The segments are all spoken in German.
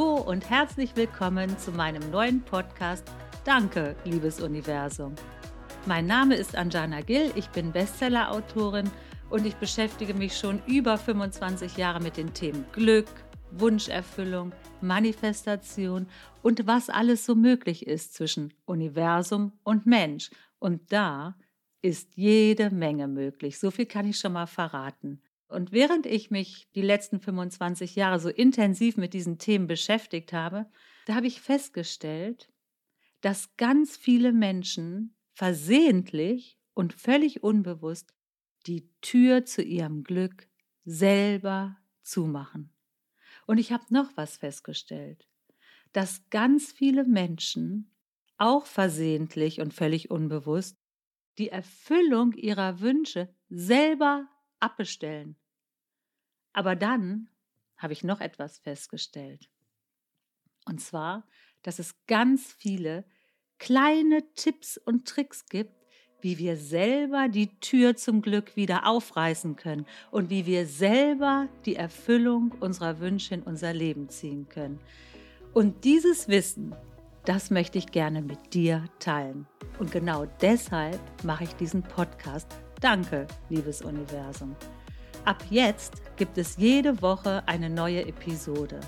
und herzlich willkommen zu meinem neuen Podcast Danke, liebes Universum. Mein Name ist Anjana Gill, ich bin Bestseller-Autorin und ich beschäftige mich schon über 25 Jahre mit den Themen Glück, Wunscherfüllung, Manifestation und was alles so möglich ist zwischen Universum und Mensch. Und da ist jede Menge möglich. So viel kann ich schon mal verraten. Und während ich mich die letzten 25 Jahre so intensiv mit diesen Themen beschäftigt habe, da habe ich festgestellt, dass ganz viele Menschen versehentlich und völlig unbewusst die Tür zu ihrem Glück selber zumachen. Und ich habe noch was festgestellt, dass ganz viele Menschen, auch versehentlich und völlig unbewusst, die Erfüllung ihrer Wünsche selber abbestellen. Aber dann habe ich noch etwas festgestellt. Und zwar, dass es ganz viele kleine Tipps und Tricks gibt, wie wir selber die Tür zum Glück wieder aufreißen können und wie wir selber die Erfüllung unserer Wünsche in unser Leben ziehen können. Und dieses Wissen, das möchte ich gerne mit dir teilen. Und genau deshalb mache ich diesen Podcast. Danke, liebes Universum. Ab jetzt gibt es jede Woche eine neue Episode.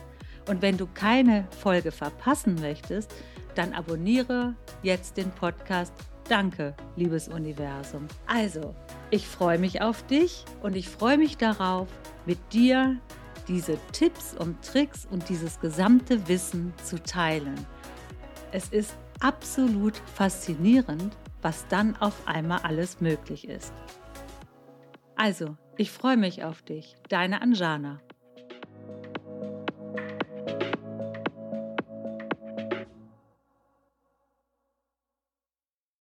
Und wenn du keine Folge verpassen möchtest, dann abonniere jetzt den Podcast. Danke, liebes Universum. Also, ich freue mich auf dich und ich freue mich darauf, mit dir diese Tipps und Tricks und dieses gesamte Wissen zu teilen. Es ist absolut faszinierend, was dann auf einmal alles möglich ist. Also, ich freue mich auf dich, deine Anjana.